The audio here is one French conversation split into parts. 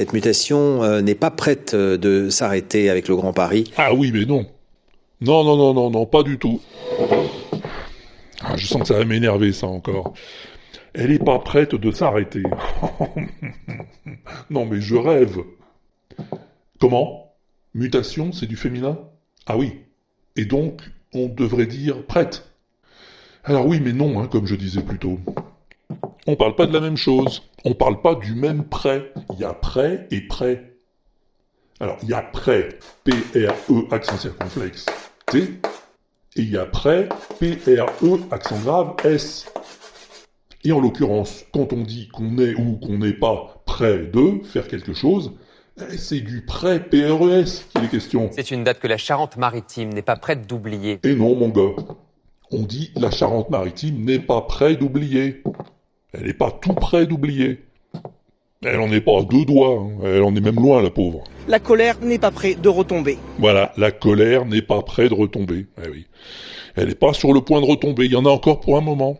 Cette mutation euh, n'est pas prête euh, de s'arrêter avec le Grand Paris. Ah oui, mais non. Non, non, non, non, non, pas du tout. Ah, je sens que ça va m'énerver, ça encore. Elle n'est pas prête de s'arrêter. non, mais je rêve. Comment? Mutation, c'est du féminin? Ah oui. Et donc, on devrait dire prête. Alors oui, mais non, hein, comme je disais plus tôt. On parle pas de la même chose. On parle pas du même prêt. Il y a prêt et prêt. Alors, il y a prêt, P-R-E, accent circonflexe, T. Et il y a prêt, P-R-E, accent grave, S. Et en l'occurrence, quand on dit qu'on est ou qu'on n'est pas prêt de faire quelque chose, eh, c'est du prêt PRES qui est question. C'est une date que la Charente-Maritime n'est pas prête d'oublier. Et non, mon gars. On dit la Charente-Maritime n'est pas prête d'oublier. Elle n'est pas tout près d'oublier. Elle en est pas à deux doigts, hein. elle en est même loin, la pauvre. La colère n'est pas prête de retomber. Voilà, la colère n'est pas près de retomber. Eh oui. Elle n'est pas sur le point de retomber, il y en a encore pour un moment.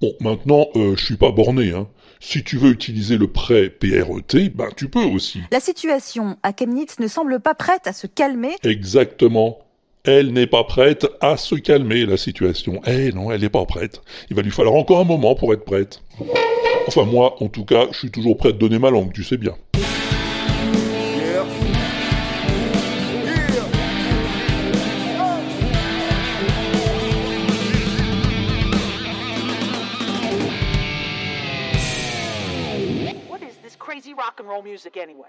Bon, maintenant, euh, je suis pas borné, hein. Si tu veux utiliser le prêt PRET, ben tu peux aussi. La situation à Chemnitz ne semble pas prête à se calmer. Exactement. Elle n'est pas prête à se calmer, la situation. Eh non, elle n'est pas prête. Il va lui falloir encore un moment pour être prête. Enfin, moi, en tout cas, je suis toujours prêt à donner ma langue, tu sais bien. What is this crazy rock and roll music anyway?